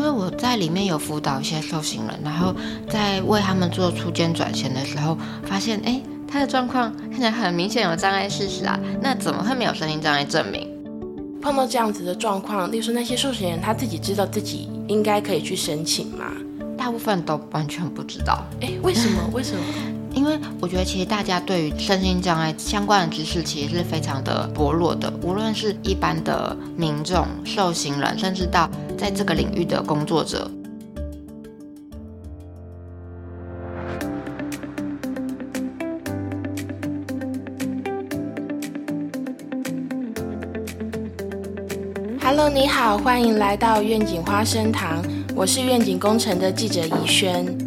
为我在里面有辅导一些受刑人，然后在为他们做出监转衔的时候，发现哎，他的状况看起来很明显有障碍事实啊，那怎么会没有身心障碍证明？碰到这样子的状况，例如说那些受刑人他自己知道自己应该可以去申请吗？大部分都完全不知道。哎，为什么？为什么？因为我觉得其实大家对于身心障碍相关的知识其实是非常的薄弱的，无论是一般的民众、受刑人，甚至到在这个领域的工作者。Hello，你好，欢迎来到愿景花生堂，我是愿景工程的记者怡轩。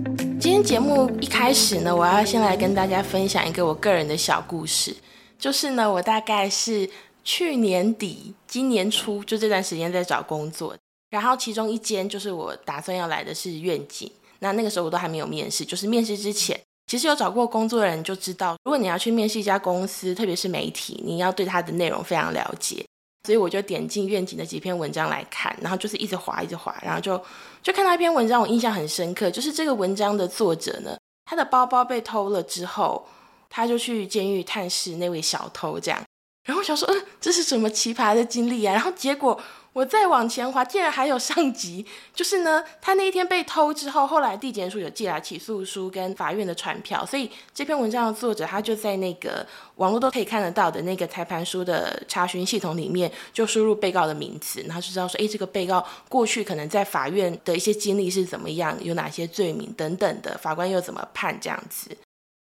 今天节目一开始呢，我要先来跟大家分享一个我个人的小故事，就是呢，我大概是去年底、今年初就这段时间在找工作，然后其中一间就是我打算要来的是愿景，那那个时候我都还没有面试，就是面试之前，其实有找过工作的人就知道，如果你要去面试一家公司，特别是媒体，你要对它的内容非常了解。所以我就点进愿景的几篇文章来看，然后就是一直滑，一直滑，然后就就看到一篇文章，我印象很深刻，就是这个文章的作者呢，他的包包被偷了之后，他就去监狱探视那位小偷，这样，然后我想说，嗯，这是什么奇葩的经历啊？然后结果。我再往前滑，竟然还有上集，就是呢，他那一天被偷之后，后来地检署有寄来起诉书跟法院的传票，所以这篇文章的作者他就在那个网络都可以看得到的那个裁判书的查询系统里面，就输入被告的名字，然后就知道说，哎，这个被告过去可能在法院的一些经历是怎么样，有哪些罪名等等的，法官又怎么判这样子，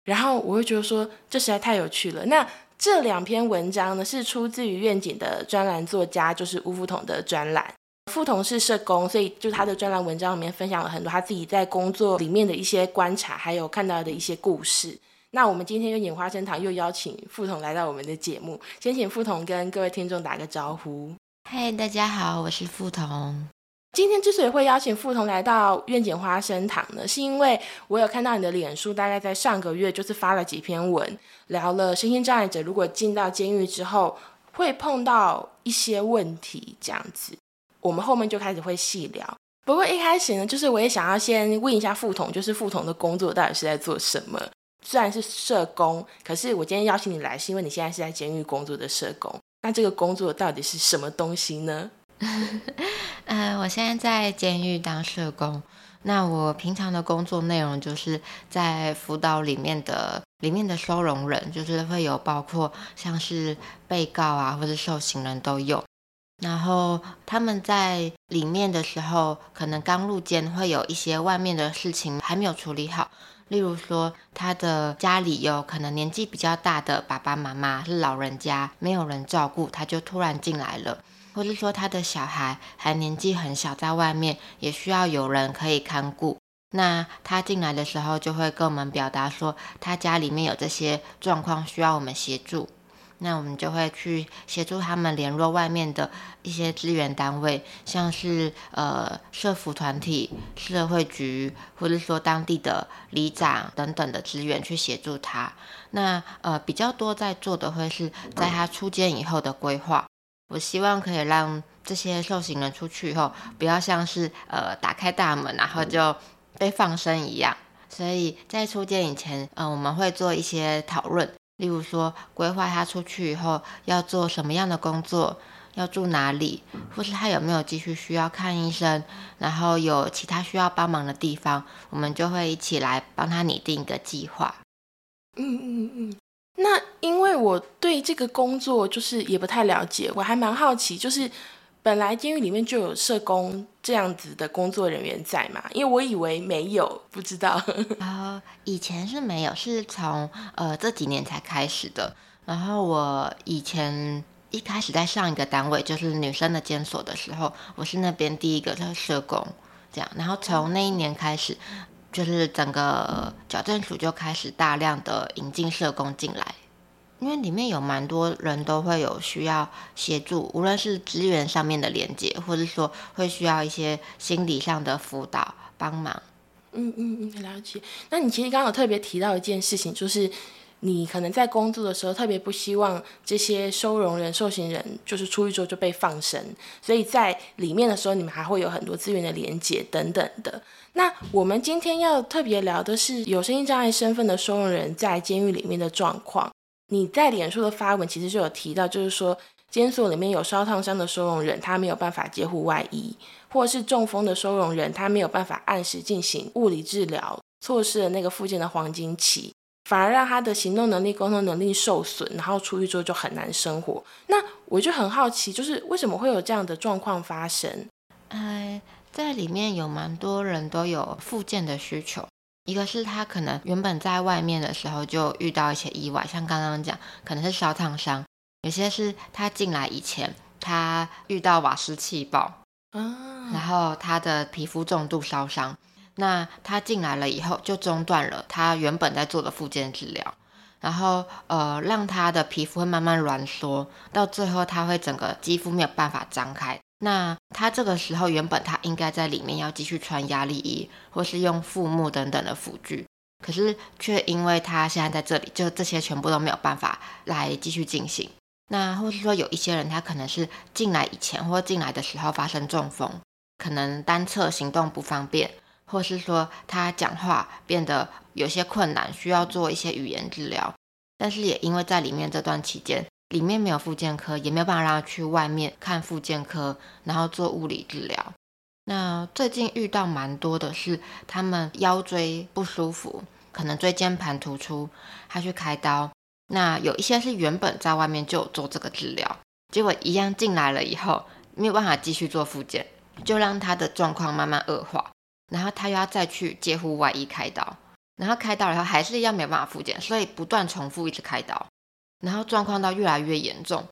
然后我会觉得说，这实在太有趣了。那这两篇文章呢，是出自于愿景的专栏作家，就是吴富同的专栏。富同是社工，所以就他的专栏文章里面分享了很多他自己在工作里面的一些观察，还有看到的一些故事。那我们今天愿景花生堂又邀请富同来到我们的节目，先请富同跟各位听众打个招呼。嗨，大家好，我是富同。今天之所以会邀请傅彤来到愿景花生堂呢，是因为我有看到你的脸书，大概在上个月就是发了几篇文，聊了身心障碍者如果进到监狱之后会碰到一些问题这样子。我们后面就开始会细聊。不过一开始呢，就是我也想要先问一下傅彤，就是傅彤的工作到底是在做什么？虽然是社工，可是我今天邀请你来，是因为你现在是在监狱工作的社工。那这个工作到底是什么东西呢？呃，我现在在监狱当社工。那我平常的工作内容就是在辅导里面的里面的收容人，就是会有包括像是被告啊，或者受刑人都有。然后他们在里面的时候，可能刚入监，会有一些外面的事情还没有处理好。例如说，他的家里有可能年纪比较大的爸爸妈妈是老人家，没有人照顾，他就突然进来了。或是说他的小孩还年纪很小，在外面也需要有人可以看顾。那他进来的时候，就会跟我们表达说，他家里面有这些状况需要我们协助。那我们就会去协助他们联络外面的一些资源单位，像是呃社福团体、社会局，或者说当地的里长等等的资源去协助他。那呃比较多在做的会是在他出监以后的规划。我希望可以让这些受刑人出去以后，不要像是呃打开大门然后就被放生一样。所以在出监以前，嗯，我们会做一些讨论，例如说规划他出去以后要做什么样的工作，要住哪里，或是他有没有继续需要看医生，然后有其他需要帮忙的地方，我们就会一起来帮他拟定一个计划。嗯嗯嗯。那因为我对这个工作就是也不太了解，我还蛮好奇，就是本来监狱里面就有社工这样子的工作人员在嘛？因为我以为没有，不知道。啊，以前是没有，是从呃这几年才开始的。然后我以前一开始在上一个单位，就是女生的监所的时候，我是那边第一个的社工，这样。然后从那一年开始。就是整个矫正署就开始大量的引进社工进来，因为里面有蛮多人都会有需要协助，无论是资源上面的连接，或者说会需要一些心理上的辅导帮忙。嗯嗯嗯，了解。那你其实刚刚有特别提到一件事情，就是你可能在工作的时候特别不希望这些收容人、受刑人就是出狱之后就被放生，所以在里面的时候，你们还会有很多资源的连接等等的。那我们今天要特别聊的是有身心障碍身份的收容人在监狱里面的状况。你在脸书的发文其实就有提到，就是说监所里面有烧烫伤的收容人，他没有办法接护外衣，或是中风的收容人，他没有办法按时进行物理治疗，错失了那个附件的黄金期，反而让他的行动能力、沟通能力受损，然后出狱之后就很难生活。那我就很好奇，就是为什么会有这样的状况发生？呃，在里面有蛮多人都有复健的需求。一个是他可能原本在外面的时候就遇到一些意外，像刚刚讲，可能是烧烫伤；有些是他进来以前，他遇到瓦斯气爆，啊，然后他的皮肤重度烧伤，那他进来了以后就中断了他原本在做的复健治疗，然后呃，让他的皮肤会慢慢挛缩，到最后他会整个肌肤没有办法张开。那他这个时候原本他应该在里面要继续穿压力衣，或是用腹木等等的辅具，可是却因为他现在在这里，就这些全部都没有办法来继续进行。那或是说有一些人他可能是进来以前或进来的时候发生中风，可能单侧行动不方便，或是说他讲话变得有些困难，需要做一些语言治疗，但是也因为在里面这段期间。里面没有复健科，也没有办法让他去外面看复健科，然后做物理治疗。那最近遇到蛮多的是，他们腰椎不舒服，可能椎间盘突出，他去开刀。那有一些是原本在外面就做这个治疗，结果一样进来了以后，没有办法继续做复健，就让他的状况慢慢恶化。然后他又要再去接护外医开刀，然后开刀以后还是一样没有办法复健，所以不断重复一直开刀。然后状况到越来越严重，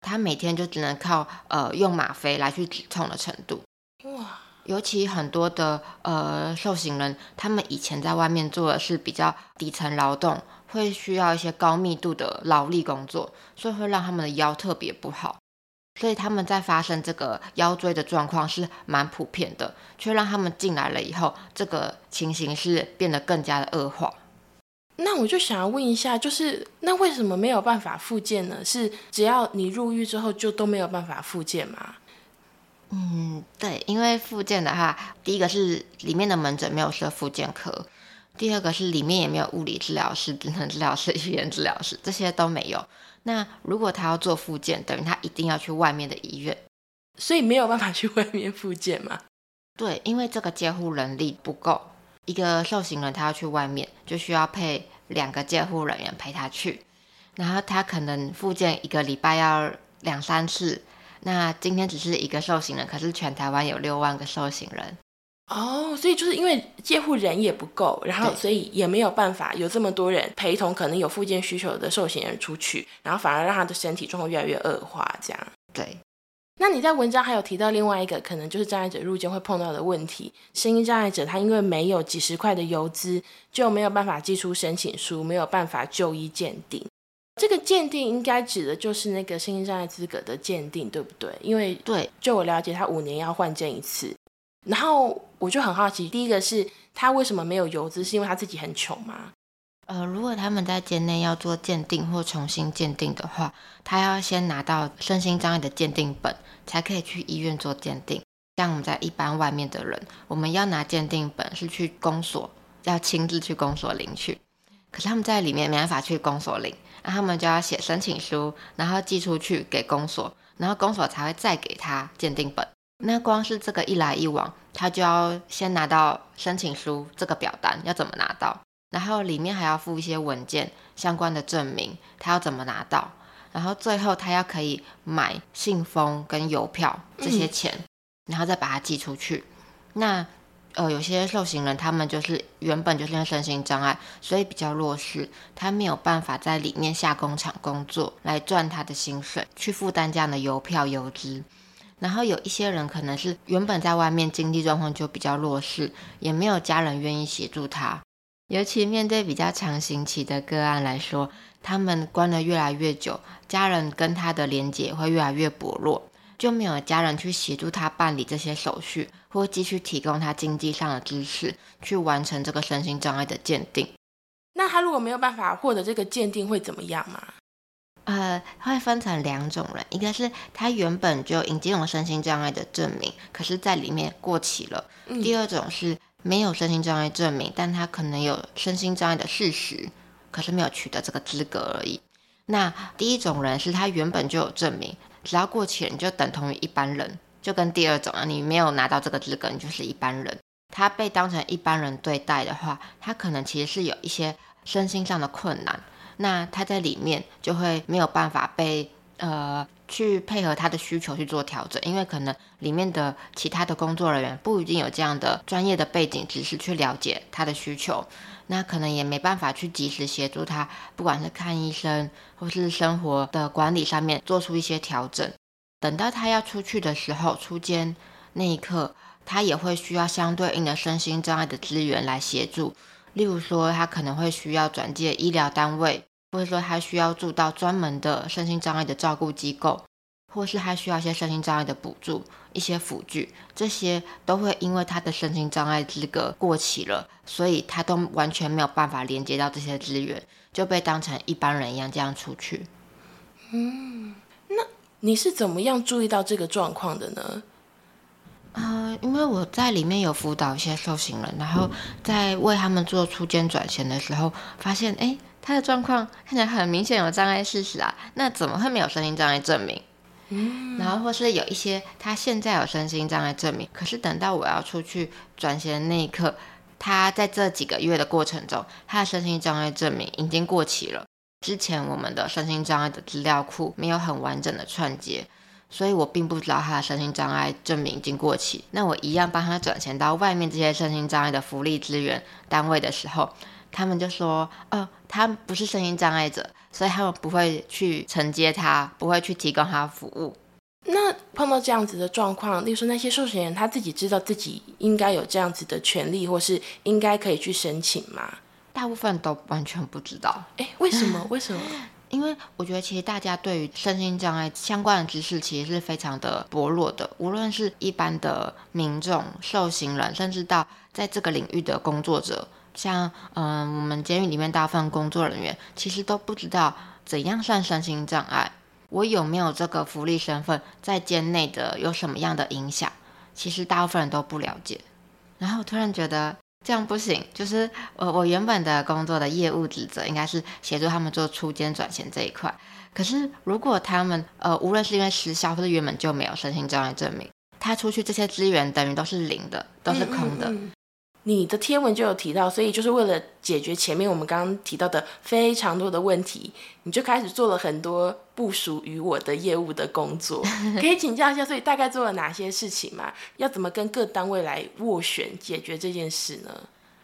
他每天就只能靠呃用吗啡来去止痛的程度。哇！尤其很多的呃受刑人，他们以前在外面做的是比较底层劳动，会需要一些高密度的劳力工作，所以会让他们的腰特别不好。所以他们在发生这个腰椎的状况是蛮普遍的，却让他们进来了以后，这个情形是变得更加的恶化。那我就想要问一下，就是那为什么没有办法复健呢？是只要你入狱之后就都没有办法复健吗？嗯，对，因为复健的话，第一个是里面的门诊没有设复健科，第二个是里面也没有物理治疗师、职能治疗师、语言治疗师，这些都没有。那如果他要做复健，等于他一定要去外面的医院，所以没有办法去外面复健嘛？对，因为这个监护人力不够。一个受刑人，他要去外面，就需要配两个监护人员陪他去。然后他可能复健一个礼拜要两三次。那今天只是一个受刑人，可是全台湾有六万个受刑人。哦，所以就是因为监护人也不够，然后所以也没有办法有这么多人陪同，可能有附件需求的受刑人出去，然后反而让他的身体状况越来越恶化，这样。对。那你在文章还有提到另外一个可能就是障碍者入监会碰到的问题，声音障碍者他因为没有几十块的邮资，就没有办法寄出申请书，没有办法就医鉴定。这个鉴定应该指的就是那个声音障碍资格的鉴定，对不对？因为对，就我了解，他五年要换证一次。然后我就很好奇，第一个是他为什么没有邮资，是因为他自己很穷吗？呃，如果他们在监内要做鉴定或重新鉴定的话，他要先拿到身心障碍的鉴定本，才可以去医院做鉴定。像我们在一般外面的人，我们要拿鉴定本是去公所，要亲自去公所领取。可是他们在里面没办法去公所领，那他们就要写申请书，然后寄出去给公所，然后公所才会再给他鉴定本。那光是这个一来一往，他就要先拿到申请书这个表单，要怎么拿到？然后里面还要附一些文件相关的证明，他要怎么拿到？然后最后他要可以买信封跟邮票这些钱，然后再把它寄出去。那呃，有些受刑人他们就是原本就是因为身心障碍，所以比较弱势，他没有办法在里面下工厂工作来赚他的薪水，去负担这样的邮票邮资。然后有一些人可能是原本在外面经济状况就比较弱势，也没有家人愿意协助他。尤其面对比较长刑期的个案来说，他们关的越来越久，家人跟他的连结会越来越薄弱，就没有家人去协助他办理这些手续，或继续提供他经济上的支持，去完成这个身心障碍的鉴定。那他如果没有办法获得这个鉴定，会怎么样吗？呃，会分成两种人，一个是他原本就已经有身心障碍的证明，可是在里面过期了；第二种是没有身心障碍证明，但他可能有身心障碍的事实，可是没有取得这个资格而已。那第一种人是他原本就有证明，只要过期了，你就等同于一般人，就跟第二种啊，你没有拿到这个资格，你就是一般人。他被当成一般人对待的话，他可能其实是有一些身心上的困难。那他在里面就会没有办法被呃去配合他的需求去做调整，因为可能里面的其他的工作人员不一定有这样的专业的背景知识去了解他的需求，那可能也没办法去及时协助他，不管是看医生或是生活的管理上面做出一些调整。等到他要出去的时候，出监那一刻，他也会需要相对应的身心障碍的资源来协助，例如说他可能会需要转介医疗单位。或者说他需要住到专门的身心障碍的照顾机构，或是他需要一些身心障碍的补助、一些辅具，这些都会因为他的身心障碍资格过期了，所以他都完全没有办法连接到这些资源，就被当成一般人一样这样出去。嗯，那你是怎么样注意到这个状况的呢？啊，因为我在里面有辅导一些受刑人，然后在为他们做出监转衔的时候，发现哎。他的状况看起来很明显有障碍事实啊，那怎么会没有身心障碍证明？嗯，然后或是有一些他现在有身心障碍证明，可是等到我要出去转钱的那一刻，他在这几个月的过程中，他的身心障碍证明已经过期了。之前我们的身心障碍的资料库没有很完整的串接，所以我并不知道他的身心障碍证明已经过期。那我一样帮他转钱到外面这些身心障碍的福利资源单位的时候。他们就说：“哦，他不是声音障碍者，所以他们不会去承接他，不会去提供他服务。”那碰到这样子的状况，例如说那些受刑人他自己知道自己应该有这样子的权利，或是应该可以去申请吗？大部分都完全不知道。哎，为什么？为什么？因为我觉得其实大家对于身心障碍相关的知识其实是非常的薄弱的，无论是一般的民众、受刑人，甚至到在这个领域的工作者。像嗯，我们监狱里面大部分工作人员其实都不知道怎样算身心障碍，我有没有这个福利身份，在监内的有什么样的影响？其实大部分人都不了解。然后突然觉得这样不行，就是我我原本的工作的业务职责应该是协助他们做出监转衔这一块。可是如果他们呃，无论是因为失效或者原本就没有身心障碍证明，他出去这些资源等于都是零的，都是空的。你的贴文就有提到，所以就是为了解决前面我们刚刚提到的非常多的问题，你就开始做了很多不属于我的业务的工作。可以请教一下，所以大概做了哪些事情吗？要怎么跟各单位来斡旋解决这件事呢？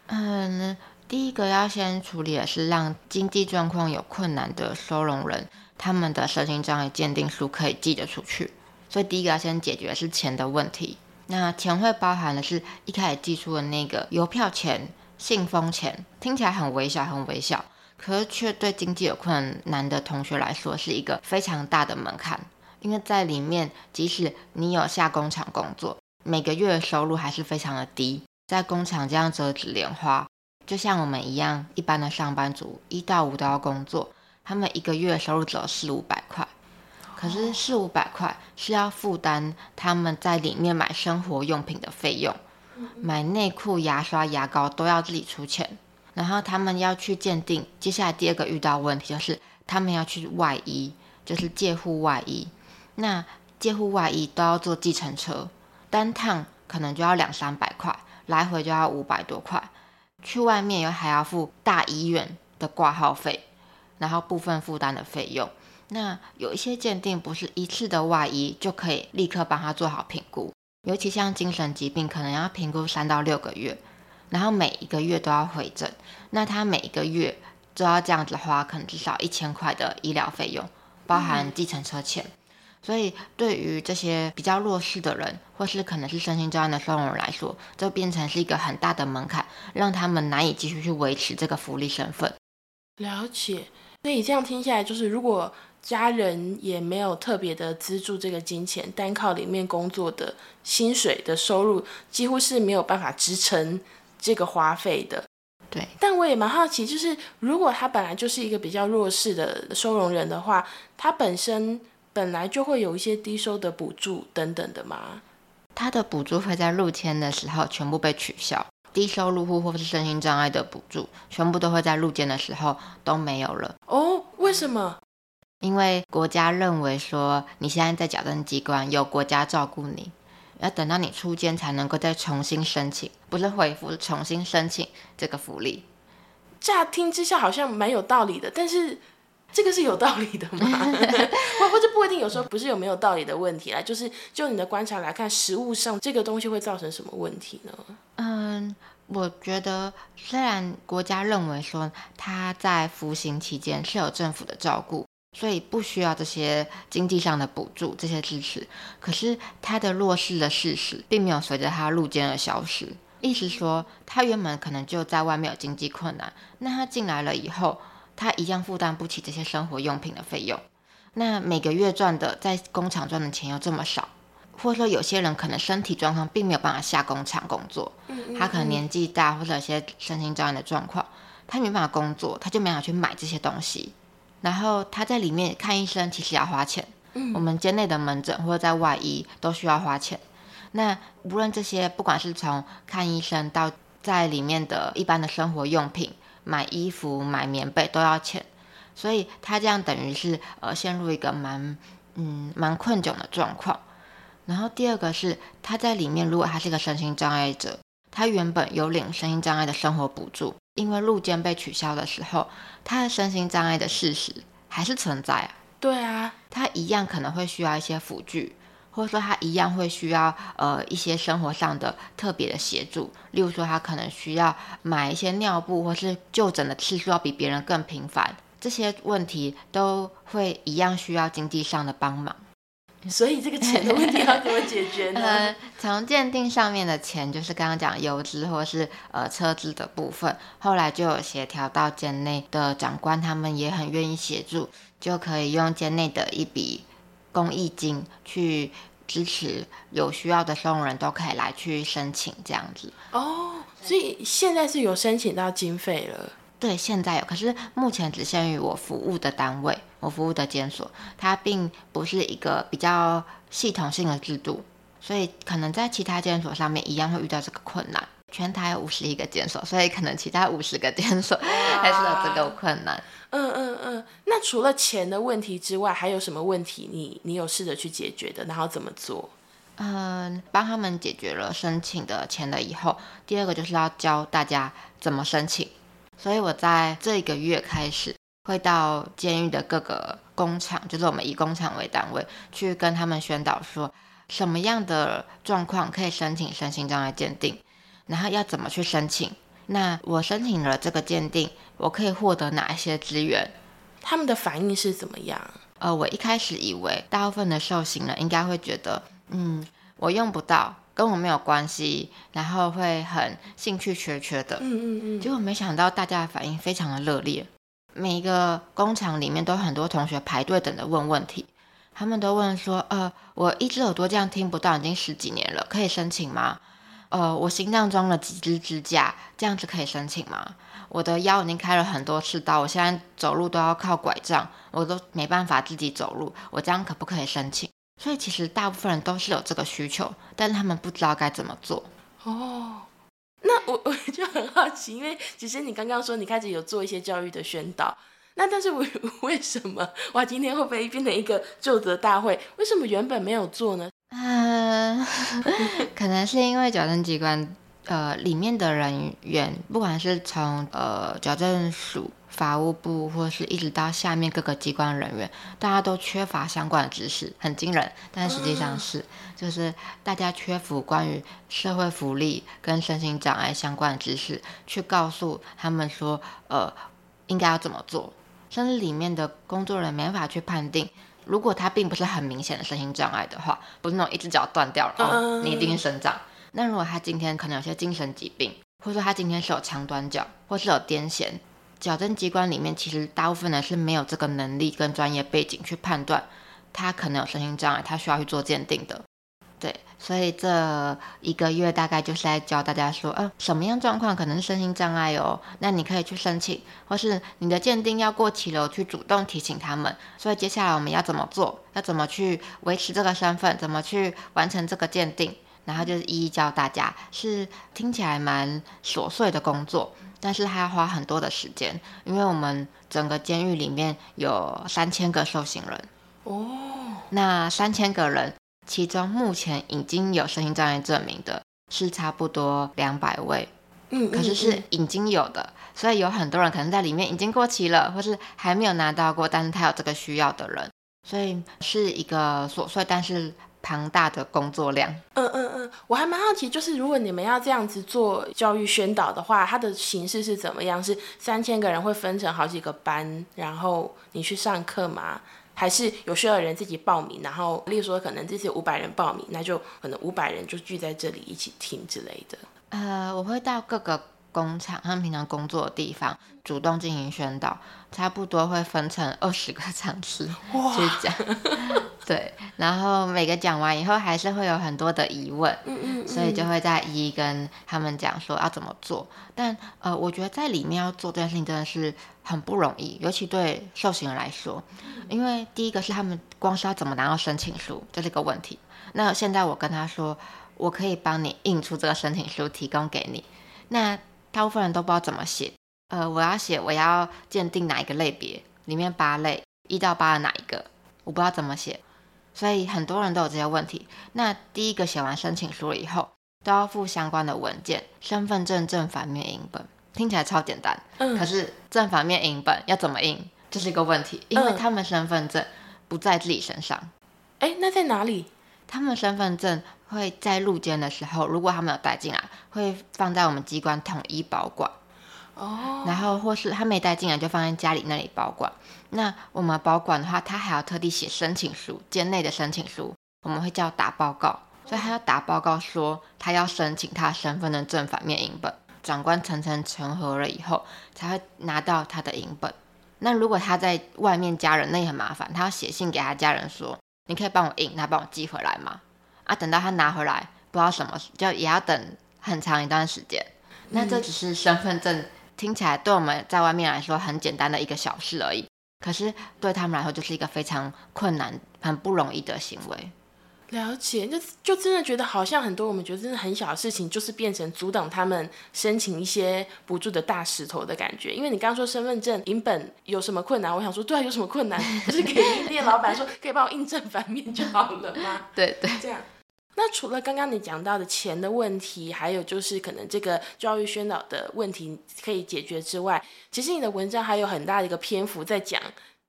嗯，第一个要先处理的是让经济状况有困难的收容人，他们的身心障碍鉴定书可以寄得出去。所以第一个要先解决的是钱的问题。那钱会包含的是一开始寄出的那个邮票钱、信封钱，听起来很微小，很微小，可是却对经济有困难的同学来说是一个非常大的门槛。因为在里面，即使你有下工厂工作，每个月的收入还是非常的低。在工厂这样折纸莲花，就像我们一样，一般的上班族一到五都要工作，他们一个月收入只有四五百块。可是四五百块是要负担他们在里面买生活用品的费用，买内裤、牙刷、牙膏都要自己出钱。然后他们要去鉴定，接下来第二个遇到问题就是他们要去外衣，就是借户外衣。那借户外衣都要坐计程车，单趟可能就要两三百块，来回就要五百多块。去外面又还要付大医院的挂号费，然后部分负担的费用。那有一些鉴定不是一次的外医就可以立刻帮他做好评估，尤其像精神疾病，可能要评估三到六个月，然后每一个月都要回诊，那他每一个月都要这样子花，可能至少一千块的医疗费用，包含计程车钱。所以对于这些比较弱势的人，或是可能是身心障碍的收容人来说，就变成是一个很大的门槛，让他们难以继续去维持这个福利身份。了解，所以这样听下来，就是如果。家人也没有特别的资助这个金钱，单靠里面工作的薪水的收入，几乎是没有办法支撑这个花费的。对，但我也蛮好奇，就是如果他本来就是一个比较弱势的收容人的话，他本身本来就会有一些低收的补助等等的吗？他的补助会在入签的时候全部被取消，低收入户或是身心障碍的补助，全部都会在入监的时候都没有了。哦，为什么？因为国家认为说你现在在矫正机关有国家照顾你，要等到你出监才能够再重新申请，不是恢复，是重新申请这个福利。乍听之下好像蛮有道理的，但是这个是有道理的吗？或或者不一定，有时候不是有没有道理的问题啦，就是就你的观察来看，实物上这个东西会造成什么问题呢？嗯，我觉得虽然国家认为说他在服刑期间是有政府的照顾。所以不需要这些经济上的补助、这些支持，可是他的弱势的事实并没有随着他入监而消失。意思说，他原本可能就在外面有经济困难，那他进来了以后，他一样负担不起这些生活用品的费用。那每个月赚的在工厂赚的钱又这么少，或者说有些人可能身体状况并没有办法下工厂工作，他可能年纪大或者有些身心障碍的状况，他没办法工作，他就没法去买这些东西。然后他在里面看医生，其实要花钱。嗯，我们间内的门诊或者在外医都需要花钱。那无论这些，不管是从看医生到在里面的一般的生活用品、买衣服、买棉被都要钱。所以他这样等于是呃陷入一个蛮嗯蛮困窘的状况。然后第二个是他在里面，如果他是一个身心障碍者，他原本有领身心障碍的生活补助。因为路肩被取消的时候，他的身心障碍的事实还是存在啊。对啊，他一样可能会需要一些辅具，或者说他一样会需要呃一些生活上的特别的协助。例如说，他可能需要买一些尿布，或是就诊的次数要比别人更频繁，这些问题都会一样需要经济上的帮忙。所以这个钱的问题要怎么解决呢？从鉴定上面的钱，就是刚刚讲油资或是呃车资的部分，后来就有协调到监内的长官，他们也很愿意协助，就可以用监内的一笔公益金去支持有需要的收容人都可以来去申请这样子。哦，所以现在是有申请到经费了。对，现在有，可是目前只限于我服务的单位，我服务的监所，它并不是一个比较系统性的制度，所以可能在其他监所上面一样会遇到这个困难。全台五十一个监所，所以可能其他五十个监所 还是有这个困难。嗯嗯嗯，那除了钱的问题之外，还有什么问题？你你有试着去解决的？然后怎么做？嗯，帮他们解决了申请的钱了以后，第二个就是要教大家怎么申请。所以我在这一个月开始会到监狱的各个工厂，就是我们以工厂为单位去跟他们宣导说，什么样的状况可以申请身心障碍鉴定，然后要怎么去申请。那我申请了这个鉴定，我可以获得哪一些资源？他们的反应是怎么样？呃，我一开始以为大部分的受刑人应该会觉得，嗯，我用不到。跟我没有关系，然后会很兴趣缺缺的，嗯嗯嗯，结果没想到大家的反应非常的热烈，每一个工厂里面都很多同学排队等着问问题，他们都问说，呃，我一只耳朵这样听不到已经十几年了，可以申请吗？呃，我心脏装了几支支架，这样子可以申请吗？我的腰已经开了很多次刀，我现在走路都要靠拐杖，我都没办法自己走路，我这样可不可以申请？所以其实大部分人都是有这个需求，但是他们不知道该怎么做。哦，那我 我就很好奇，因为其实你刚刚说你开始有做一些教育的宣导，那但是我 为什么哇今天会不会变成一个就责大会？为什么原本没有做呢？嗯，可能是因为矫正机关呃里面的人员，不管是从呃矫正署。法务部或是一直到下面各个机关人员，大家都缺乏相关的知识，很惊人。但实际上是，就是大家缺乏关于社会福利跟身心障碍相关的知识，去告诉他们说，呃，应该要怎么做。甚至里面的工作人员没法去判定，如果他并不是很明显的身心障碍的话，不是那种一只脚断掉了，你一定生长。那如果他今天可能有些精神疾病，或者说他今天是有长短脚，或是有癫痫。矫正机关里面，其实大部分人是没有这个能力跟专业背景去判断他可能有身心障碍，他需要去做鉴定的。对，所以这一个月大概就是在教大家说，呃，什么样状况可能是身心障碍哦，那你可以去申请，或是你的鉴定要过期了，去主动提醒他们。所以接下来我们要怎么做？要怎么去维持这个身份？怎么去完成这个鉴定？然后就是一一教大家，是听起来蛮琐碎的工作，但是还要花很多的时间，因为我们整个监狱里面有三千个受刑人。哦，那三千个人。其中目前已经有身心障碍证明的是差不多两百位，嗯，可是是已经有的，所以有很多人可能在里面已经过期了，或是还没有拿到过，但是他有这个需要的人，所以是一个琐碎但是庞大的工作量。嗯嗯嗯，我还蛮好奇，就是如果你们要这样子做教育宣导的话，它的形式是怎么样？是三千个人会分成好几个班，然后你去上课吗？还是有需要的人自己报名，然后例如说可能这次五百人报名，那就可能五百人就聚在这里一起听之类的。呃，我会到各个工厂，他们平常工作的地方，主动进行宣导，差不多会分成二十个场次去讲。对，然后每个讲完以后，还是会有很多的疑问，嗯嗯，所以就会再一一跟他们讲说要怎么做。但呃，我觉得在里面要做这件事情真的是很不容易，尤其对受刑人来说，因为第一个是他们光是要怎么拿到申请书，这是一个问题。那现在我跟他说，我可以帮你印出这个申请书提供给你。那大部分人都不知道怎么写，呃，我要写我要鉴定哪一个类别，里面八类一到八的哪一个，我不知道怎么写。所以很多人都有这些问题。那第一个写完申请书了以后，都要附相关的文件，身份证正反面影本，听起来超简单。嗯。可是正反面影本要怎么印，这是一个问题，因为他们身份证不在自己身上。哎，那在哪里？他们身份证会在入监的时候，如果他们有带进来，会放在我们机关统一保管。哦，然后或是他没带进来，就放在家里那里保管。那我们保管的话，他还要特地写申请书，监内的申请书，我们会叫打报告。所以他要打报告说他要申请他身份的正反面影本，长官层层成核了以后，才会拿到他的影本。那如果他在外面家人，那也很麻烦，他要写信给他家人说，你可以帮我印，他帮我寄回来吗？啊，等到他拿回来，不知道什么，就也要等很长一段时间。那这只是身份证。听起来对我们在外面来说很简单的一个小事而已，可是对他们来说就是一个非常困难、很不容易的行为。了解，就就真的觉得好像很多我们觉得真的很小的事情，就是变成阻挡他们申请一些补助的大石头的感觉。因为你刚刚说身份证影本有什么困难，我想说对啊，有什么困难？就是给店老板说可以帮我印正反面就好了吗？对对，这样。那除了刚刚你讲到的钱的问题，还有就是可能这个教育宣导的问题可以解决之外，其实你的文章还有很大的一个篇幅在讲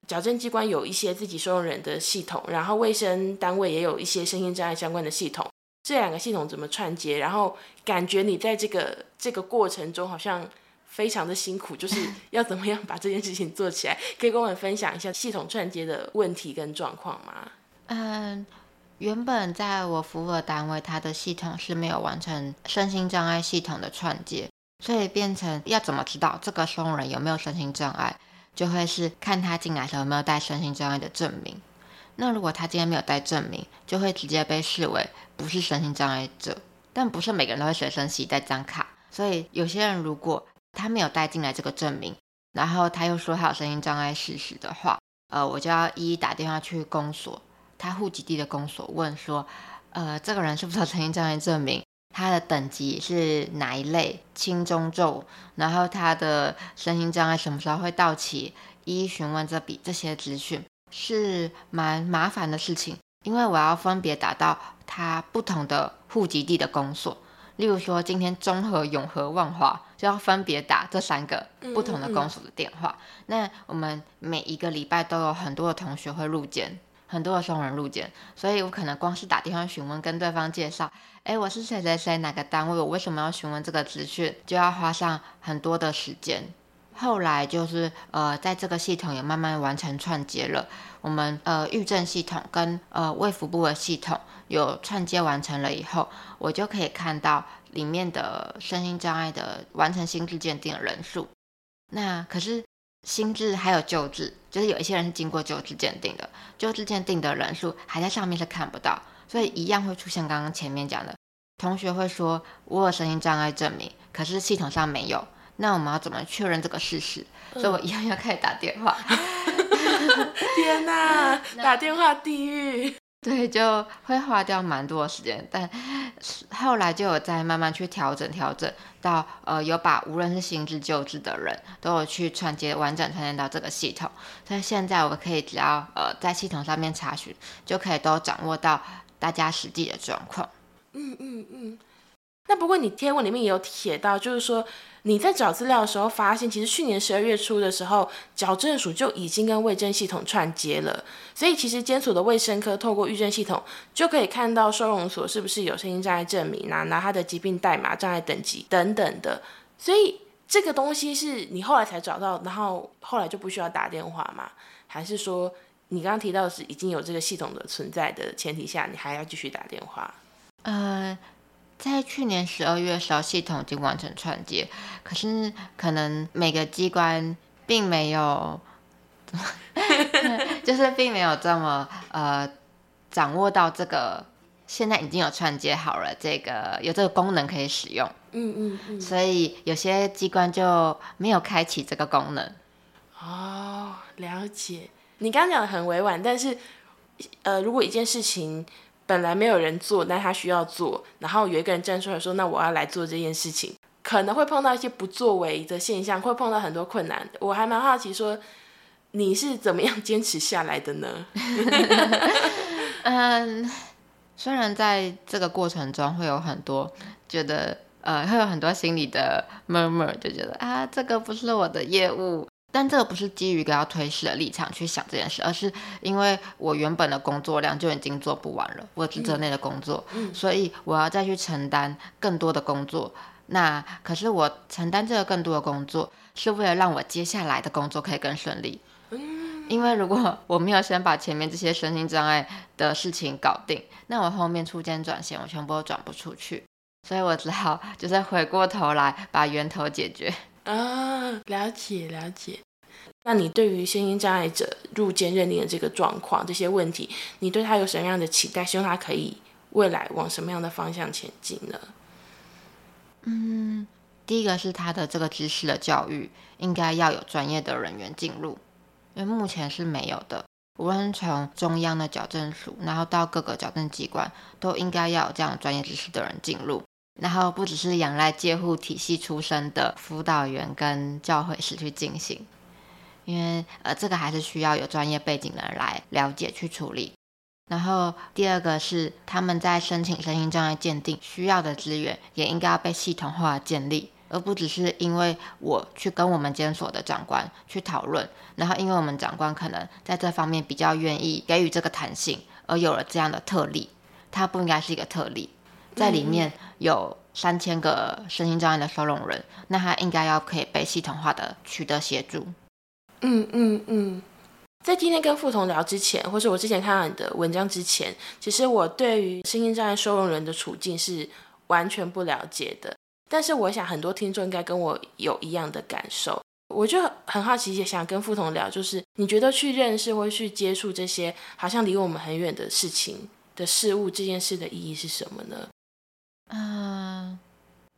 矫正机关有一些自己收容人的系统，然后卫生单位也有一些身心障碍相关的系统，这两个系统怎么串接？然后感觉你在这个这个过程中好像非常的辛苦，就是 要怎么样把这件事情做起来？可以跟我们分享一下系统串接的问题跟状况吗？嗯。原本在我服务的单位，它的系统是没有完成身心障碍系统的串接，所以变成要怎么知道这个收容人有没有身心障碍，就会是看他进来时候有没有带身心障碍的证明。那如果他今天没有带证明，就会直接被视为不是身心障碍者。但不是每个人都会随身携带张卡，所以有些人如果他没有带进来这个证明，然后他又说他有身心障碍事实的话，呃，我就要一一打电话去公所。他户籍地的公所问说：“呃，这个人是不是有身心障碍证明？他的等级是哪一类？轻、中、重？然后他的身心障碍什么时候会到期？一一询问这笔这些资讯是蛮麻烦的事情，因为我要分别打到他不同的户籍地的公所。例如说，今天中和、永和、万华就要分别打这三个不同的公所的电话。那我们每一个礼拜都有很多的同学会入监。”很多的送人入监，所以我可能光是打电话询问，跟对方介绍，哎，我是谁谁谁哪个单位，我为什么要询问这个资讯，就要花上很多的时间。后来就是呃，在这个系统也慢慢完成串接了，我们呃预证系统跟呃卫福部的系统有串接完成了以后，我就可以看到里面的身心障碍的完成心智鉴定的人数。那可是。心智还有旧智，就是有一些人是经过旧智鉴定的，旧智鉴定的人数还在上面是看不到，所以一样会出现刚刚前面讲的，同学会说我有声音障碍证明，可是系统上没有，那我们要怎么确认这个事实？所以我一样要开始打电话。天哪，打电话地狱。对，就会花掉蛮多时间，但后来就有在慢慢去调整调整，到呃有把无论是新制旧制的人都有去串接完整串接到这个系统，所以现在我可以只要呃在系统上面查询，就可以都掌握到大家实际的状况。嗯嗯嗯。不过你贴文里面也有写到，就是说。你在找资料的时候，发现其实去年十二月初的时候，矫正署就已经跟卫生系统串接了。所以其实监所的卫生科透过预诊系统，就可以看到收容所是不是有声音障碍证明啊，拿他的疾病代码、障碍等级等等的。所以这个东西是你后来才找到，然后后来就不需要打电话吗？还是说你刚刚提到的是已经有这个系统的存在的前提下，你还要继续打电话？呃。在去年十二月的时候，系统已经完成串接，可是可能每个机关并没有，就是并没有这么呃掌握到这个，现在已经有串接好了，这个有这个功能可以使用。嗯嗯嗯。所以有些机关就没有开启这个功能。哦，了解。你刚刚讲的很委婉，但是呃，如果一件事情。本来没有人做，但他需要做，然后有一个人站出来说：“那我要来做这件事情。”可能会碰到一些不作为的现象，会碰到很多困难。我还蛮好奇，说你是怎么样坚持下来的呢？嗯，虽然在这个过程中会有很多觉得，呃，会有很多心理的 murmur，就觉得啊，这个不是我的业务。但这个不是基于一个要推事的立场去想这件事，而是因为我原本的工作量就已经做不完了，我职责内的工作，所以我要再去承担更多的工作。那可是我承担这个更多的工作，是为了让我接下来的工作可以更顺利。因为如果我没有先把前面这些身心障碍的事情搞定，那我后面出间转线，我全部都转不出去，所以我只好就是回过头来把源头解决。啊，了解了解。那你对于先天障碍者入监认定的这个状况、这些问题，你对他有什么样的期待？希望他可以未来往什么样的方向前进呢？嗯，第一个是他的这个知识的教育，应该要有专业的人员进入，因为目前是没有的。无论从中央的矫正署，然后到各个矫正机关，都应该要有这样专业知识的人进入。然后不只是仰赖介护体系出身的辅导员跟教诲师去进行，因为呃这个还是需要有专业背景的人来了解去处理。然后第二个是他们在申请身心障碍鉴定需要的资源，也应该要被系统化建立，而不只是因为我去跟我们监所的长官去讨论，然后因为我们长官可能在这方面比较愿意给予这个弹性，而有了这样的特例，它不应该是一个特例。在里面有三千个身心障碍的收容人，那他应该要可以被系统化的取得协助。嗯嗯嗯，在今天跟傅彤聊之前，或是我之前看到你的文章之前，其实我对于身心障碍收容人的处境是完全不了解的。但是我想很多听众应该跟我有一样的感受，我就很好奇，也想跟傅彤聊，就是你觉得去认识或去接触这些好像离我们很远的事情的事物，这件事的意义是什么呢？嗯，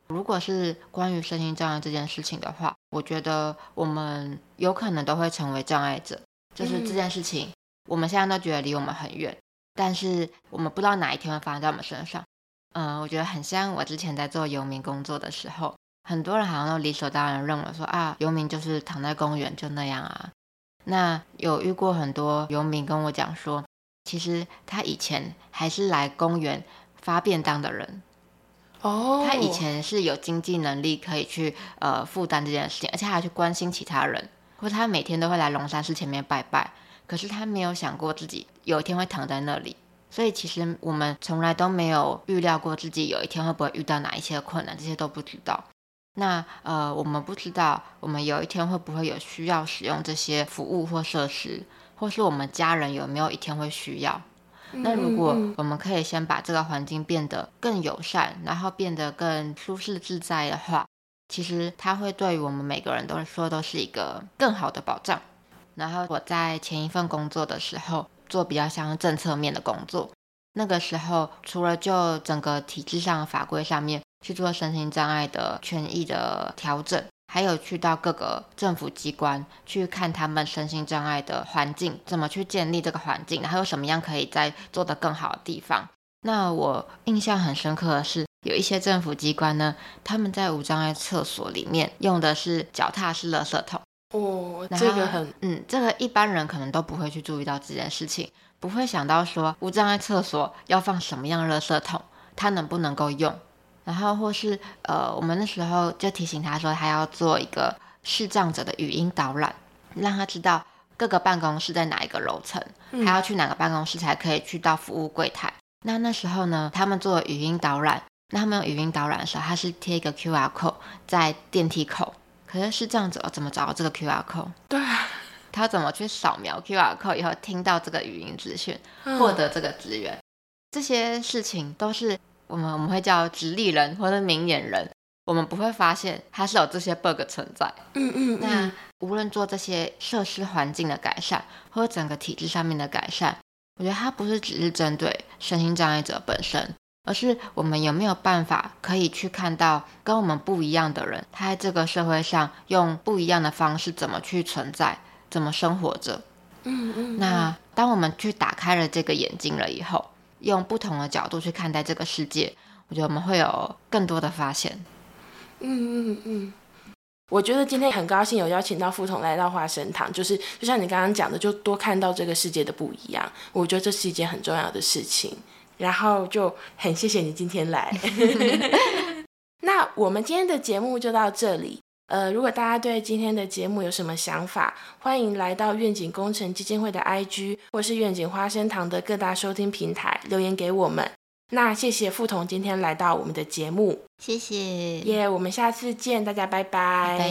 如果是关于身心障碍这件事情的话，我觉得我们有可能都会成为障碍者。就是这件事情，我们现在都觉得离我们很远，但是我们不知道哪一天会发生在我们身上。嗯，我觉得很像我之前在做游民工作的时候，很多人好像都理所当然认为说啊，游民就是躺在公园就那样啊。那有遇过很多游民跟我讲说，其实他以前还是来公园发便当的人。哦，他以前是有经济能力可以去呃负担这件事情，而且还去关心其他人，或他每天都会来龙山寺前面拜拜。可是他没有想过自己有一天会躺在那里，所以其实我们从来都没有预料过自己有一天会不会遇到哪一些困难，这些都不知道。那呃，我们不知道我们有一天会不会有需要使用这些服务或设施，或是我们家人有没有一天会需要。那如果我们可以先把这个环境变得更友善，然后变得更舒适自在的话，其实它会对于我们每个人都说都是一个更好的保障。然后我在前一份工作的时候做比较像政策面的工作，那个时候除了就整个体制上法规上面去做身心障碍的权益的调整，还有去到各个政府机关去看他们身心障碍的环境，怎么去建立这个环境，然后有什么样可以再做得更好的地方。那我印象很深刻的是，有一些政府机关呢，他们在无障碍厕所里面用的是脚踏式垃圾桶。哦，这个很嗯，这个一般人可能都不会去注意到这件事情，不会想到说无障碍厕所要放什么样的垃圾桶，它能不能够用，然后或是呃，我们那时候就提醒他说，他要做一个视障者的语音导览，让他知道各个办公室在哪一个楼层，嗯还要去哪个办公室才可以去到服务柜台。那那时候呢，他们做语音导览，那他们用语音导览的时候，他是贴一个 QR code 在电梯口，可是视障者怎么找到这个 QR code？对啊，他怎么去扫描 QR code 以后听到这个语音资讯，嗯获得这个资源？这些事情都是我们我们会叫直立人或者明眼人，我们不会发现它是有这些 bug 存在。嗯嗯那嗯无论做这些设施环境的改善，或者整个体制上面的改善，我觉得它不是只是针对身心障碍者本身，而是我们有没有办法可以去看到跟我们不一样的人，他在这个社会上用不一样的方式怎么去存在，怎么生活着。嗯嗯，那当我们去打开了这个眼睛了以后，用不同的角度去看待这个世界，我觉得我们会有更多的发现。嗯嗯嗯，我觉得今天很高兴有邀请到副统来到花生堂，就是就像你刚刚讲的，就多看到这个世界的不一样。我觉得这是一件很重要的事情。然后就很谢谢你今天来。那我们今天的节目就到这里。呃，如果大家对今天的节目有什么想法，欢迎来到愿景工程基金会的 IG 或是愿景花生堂的各大收听平台留言给我们。那谢谢付彤今天来到我们的节目。谢谢，耶我们下次见，大家拜拜。拜。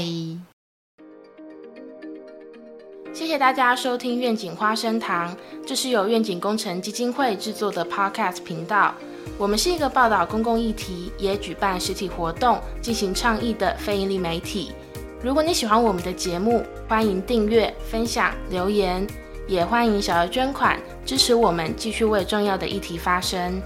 谢谢大家收听愿景花生堂，这是由愿景工程基金会制作的 Podcast 频道。我们是一个报道公共议题，也举办实体活动、进行倡议的非营利媒体。如果你喜欢我们的节目，欢迎订阅、分享、留言，也欢迎小额捐款支持我们，继续为重要的议题发声。